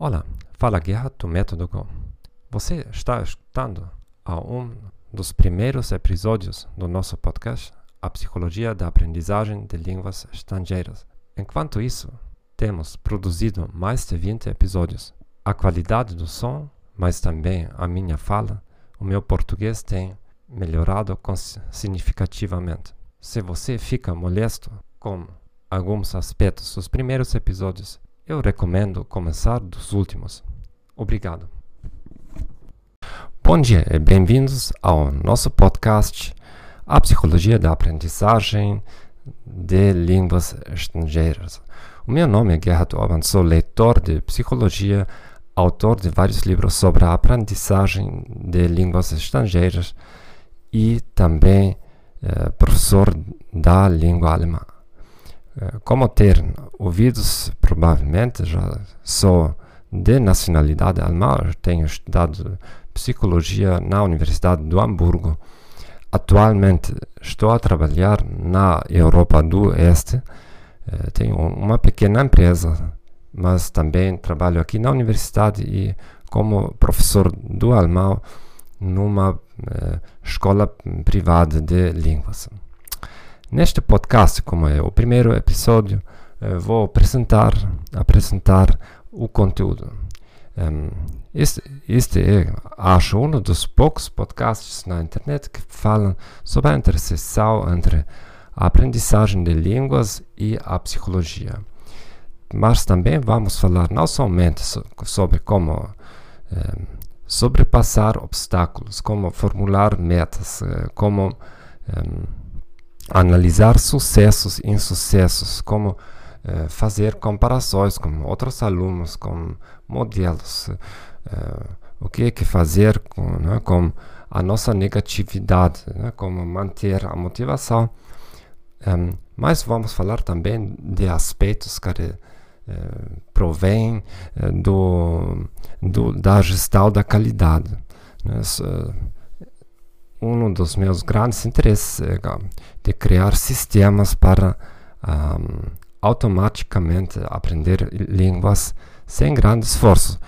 Olá, fala Guerra do Método Go. Você está escutando a um dos primeiros episódios do nosso podcast, A Psicologia da Aprendizagem de Línguas Estrangeiras. Enquanto isso, temos produzido mais de 20 episódios. A qualidade do som, mas também a minha fala, o meu português tem melhorado significativamente. Se você fica molesto com alguns aspectos dos primeiros episódios, eu recomendo começar dos últimos. Obrigado. Bom dia e bem-vindos ao nosso podcast A Psicologia da Aprendizagem de Línguas Estrangeiras. O meu nome é Gerhard Orban, sou leitor de psicologia, autor de vários livros sobre a aprendizagem de línguas estrangeiras e também eh, professor da língua alemã. Eh, como ter ouvidos, provavelmente já sou de nacionalidade alemã, tenho estudado psicologia na Universidade do Hamburgo. Atualmente estou a trabalhar na Europa do Este. Eh, tenho uma pequena empresa, mas também trabalho aqui na universidade e como professor do alemão numa uh, escola privada de línguas. Neste podcast, como é o primeiro episódio, eh, vou apresentar, apresentar o conteúdo. Um, este, este é, acho, um dos poucos podcasts na internet que falam sobre a interseção entre a aprendizagem de línguas e a psicologia. Mas também vamos falar não somente so, sobre como um, sobrepassar obstáculos, como formular metas, uh, como um, analisar sucessos e insucessos, como eh, fazer comparações com outros alunos, com modelos, eh, o que é que fazer com, né, com a nossa negatividade, né, como manter a motivação. Um, mas vamos falar também de aspectos que eh, provém do, do, da gestão da qualidade. Né, um dos meus grandes interesses é de criar sistemas para um, automaticamente aprender línguas sem grande esforço.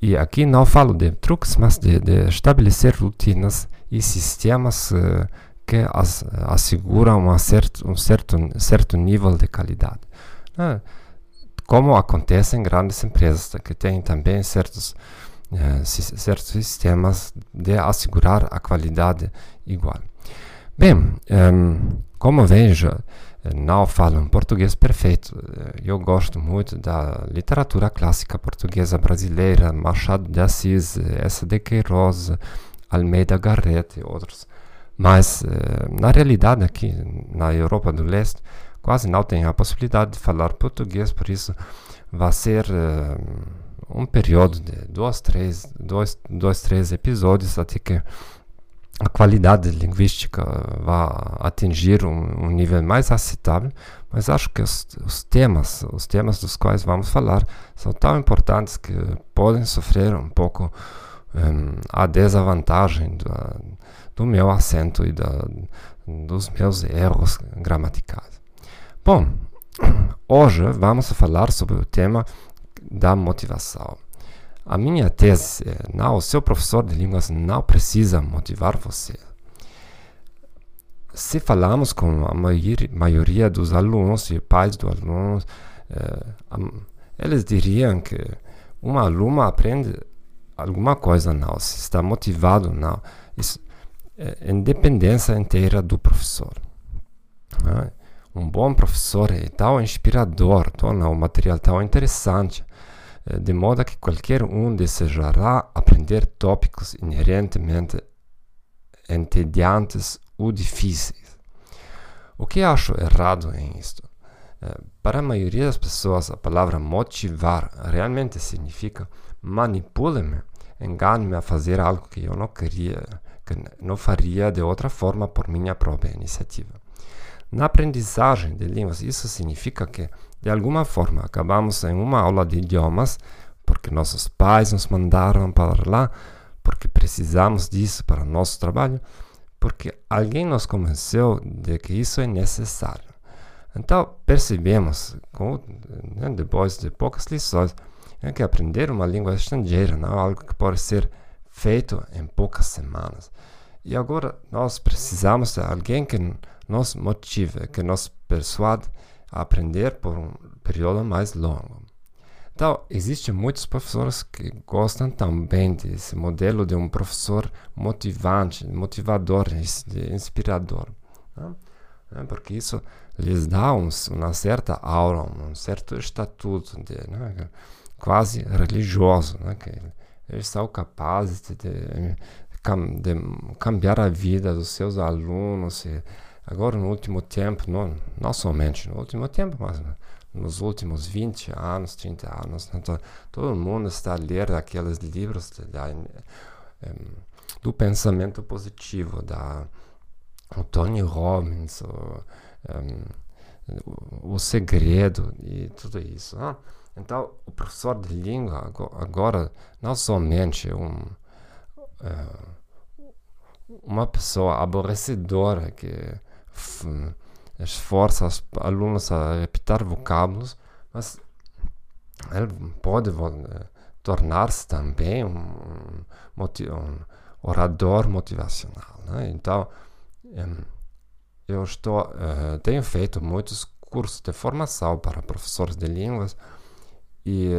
E aqui não falo de truques, mas de, de estabelecer rotinas e sistemas uh, que as, asseguram certo, um certo, certo nível de qualidade. Uh, como acontece em grandes empresas, que têm também certos certos sistemas de assegurar a qualidade igual. Bem, ehm, como vejo, eh, não falo um português perfeito. Eh, eu gosto muito da literatura clássica portuguesa brasileira, Machado de Assis, S. de Queiroz, Almeida Garrett e outros. Mas, na realidade, aqui na Europa do Leste, quase não tenho a possibilidade de falar português, por isso vai ser um período de dois, três, dois, dois, três episódios até que a qualidade linguística vá atingir um, um nível mais aceitável, mas acho que os, os, temas, os temas dos quais vamos falar, são tão importantes que podem sofrer um pouco um, a desvantagem do, meu acento e da, dos meus erros gramaticais. Bom, hoje vamos falar sobre o tema da motivação. A minha tese é: não, o seu professor de línguas não precisa motivar você. Se falamos com a maioria dos alunos e pais dos alunos, eh, eles diriam que um aluno aprende alguma coisa não, se está motivado não. Isso é independência inteira do professor. Né? Um bom professor é tão inspirador, torna o material tão interessante, de modo que qualquer um desejará aprender tópicos inerentemente entediantes ou difíceis. O que acho errado em isto? Eh, para a maioria das pessoas, a palavra motivar realmente significa manipule-me, engane-me a fazer algo que eu não queria, que não faria de outra forma por minha própria iniciativa. Na aprendizagem de línguas, isso significa que, de alguma forma, acabamos em uma aula de idiomas porque nossos pais nos mandaram para lá, porque precisamos disso para nosso trabalho, porque alguém nos convenceu de que isso é necessário. Então, percebemos, né, depois de poucas lições, é que aprender uma língua estrangeira não é algo que pode ser feito em poucas semanas. E agora nós precisamos de alguém que nos motive, que nos persuade a aprender por um período mais longo. Então, existem muitos professores que gostam também desse modelo de um professor motivante, motivador, inspirador. Né? Porque isso lhes dá um, uma certa aura, um certo estatuto de, né? quase religioso, né? que eles são capazes de, de, de cambiar a vida dos seus alunos. E agora, no último tempo, não, não somente no último tempo, mas nos últimos 20 anos, 30 anos, né? todo, todo mundo está a ler aqueles livros de, do pensamento positivo, da o Tony Robbins, o, um, o segredo e tudo isso. Né? Então, o professor de língua agora não somente um, uh, uma pessoa aborrecedora que esforça os alunos a repetir vocábulos, mas ele pode tornar-se também um, um, orador motivacional. Né? Então, eu estou, uh, tenho feito muitos cursos de formação para professores de línguas e,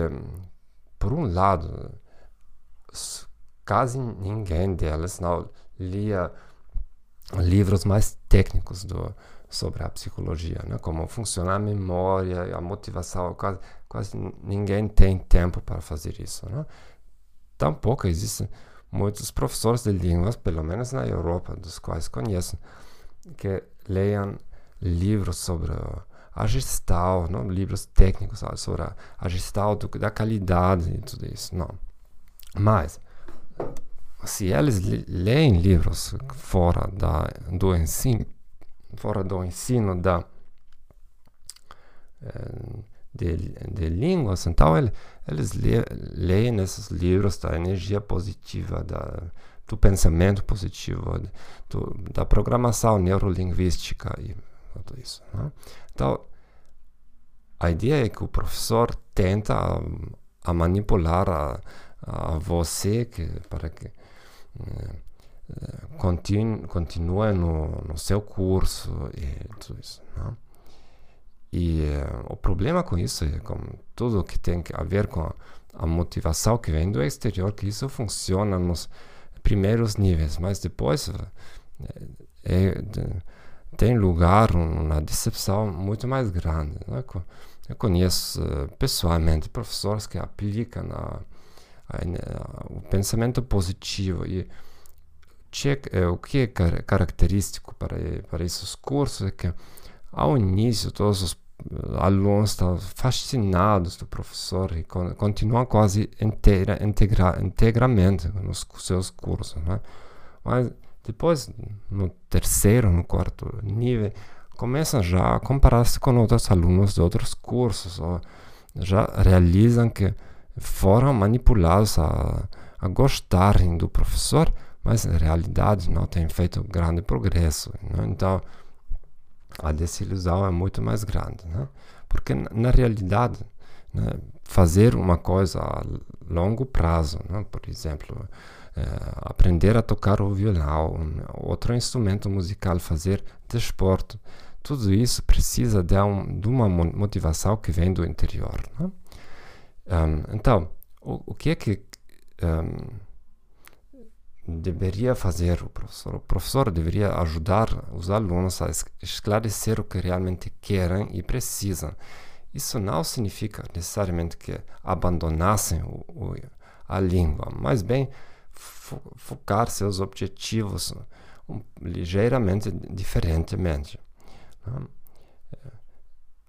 por um lado, quase ninguém deles não lia livros mais técnicos do, sobre a psicologia, né? como funciona a memória, a motivação, quase, quase ninguém tem tempo para fazer isso. Né? Tampouco existem muitos professores de línguas, pelo menos na Europa, dos quais conheço, que leiam livros sobre a gestão, não? livros técnicos sobre a gestão do, da qualidade e tudo isso. Não. Mas, se eles leem livros fora da, do ensino, fora do ensino da, eh, de, de línguas, então ele, eles le, leem esses livros da energia positiva, da, do pensamento positivo, do, da programação neurolinguística e tudo isso. Né? Então, a ideia é que o professor tenta a, a manipular a, a, você que, para que eh, continue, continue no, no, seu curso e tudo isso. Né? E uh, o problema com isso é com tudo que tem a ver com a, motivação que vem do exterior, que isso funciona nos primeiros níveis, mas depois é, é, tem lugar uma decepção muito mais grande. Né? Eu conheço pessoalmente professores que aplicam a, o pensamento positivo e é, o que é car característico para, para esses cursos é que ao início todos os alunos estão fascinados do professor e continuam quase inteira, integra, integramente nos seus cursos. Né? Mas depois, no terceiro, no quarto nível, começam já a comparar-se com outros alunos de outros cursos, ou já realizam que foram manipulados a, a gostarem do professor, mas na realidade não têm feito grande progresso. Né? Então, a desilusão é muito mais grande. Né? Porque, na realidade, né, fazer uma coisa a longo prazo, né? por exemplo, é, aprender a tocar o violão, um, outro instrumento musical, fazer desporto, tudo isso precisa de, um, de uma motivação que vem do interior. Né? Um, então, o, o, que é que um, deveria fazer o professor? O professor deveria ajudar os alunos a esclarecer o que realmente querem e precisam. Isso não significa necessariamente que abandonassem o, o, a língua, mas bem fo focar seus objetivos um, ligeiramente diferentemente. Né?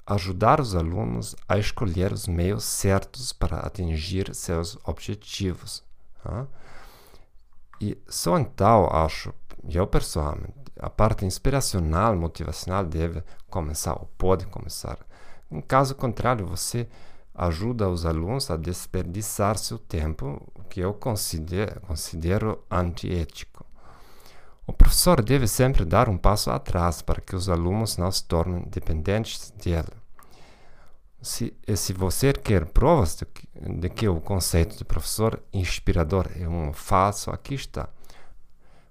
Ajudar os alunos a escolher os meios certos para atingir seus objetivos. Né? E só então, acho, eu pessoalmente, a parte inspiracional, motivacional deve começar, ou pode começar. Em caso contrário, você ajuda os alunos a desperdiçar seu tempo, o que eu considero, considero antiético. O professor deve sempre dar um passo atrás para que os alunos não se tornem dependentes dele. se, se você quer provas de que, de que o conceito de professor inspirador é um falso, aqui está.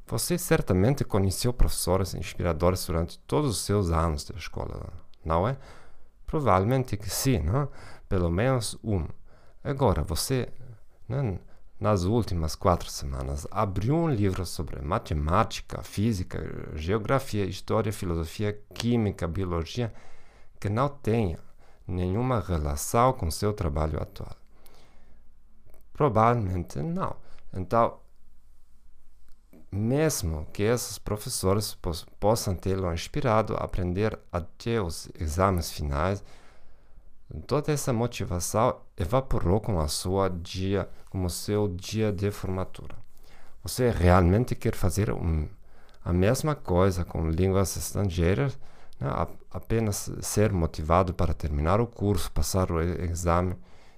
Você certamente conheceu professores inspiradores durante todos os seus anos de escola, não é? Provavelmente que sim, não? pelo menos um. Agora, você, né, nas últimas quatro semanas, abriu um livro sobre matemática, física, geografia, história, filosofia, química, biologia, que não tenha nenhuma relação com seu trabalho atual? Provavelmente não. Então, mesmo que esses professores possam tê-lo inspirado a aprender até os exames finais, toda essa motivação evaporou com a sua dia, como seu dia de formatura. Você realmente quer fazer um, a mesma coisa com línguas estrangeiras, né? apenas ser motivado para terminar o curso, passar o exame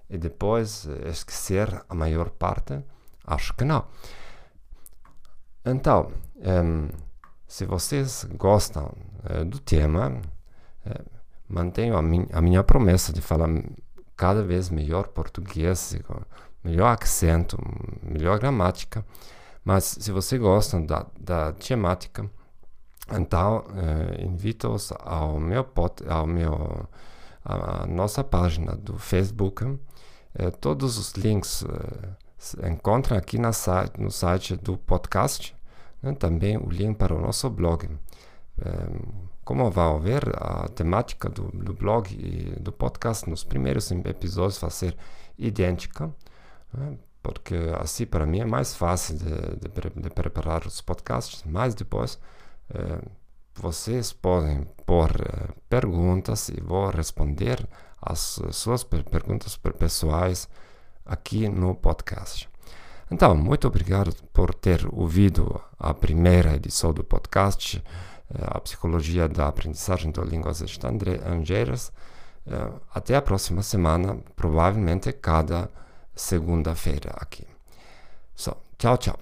e depois eh, esquecer a maior parte? Acho que não. Então, um, se vocês gostam uh, do tema, uh, mantenho a, min a, minha promessa de falar cada vez melhor português, melhor acento, melhor gramática. Mas se vocês gostam da, da temática, então uh, invito-os ao meu pot, ao meu a nossa página do Facebook. todos os links se encontram aqui na no site do podcast né? também o link para o nosso blog. Como vão ver, a temática do, do, blog e do podcast nos primeiros episódios vai ser idêntica, né? porque assim para mim é mais fácil de, de, de preparar os podcasts, mas depois eh, vocês podem pôr eh, perguntas e vou responder as suas perguntas pessoais aqui no podcast. Então, muito obrigado por ter ouvido a primeira edição do podcast, A Psicologia da Aprendizagem de Línguas Estrangeiras. Eh, até a próxima semana, provavelmente cada segunda-feira aqui. So, tchau, tchau.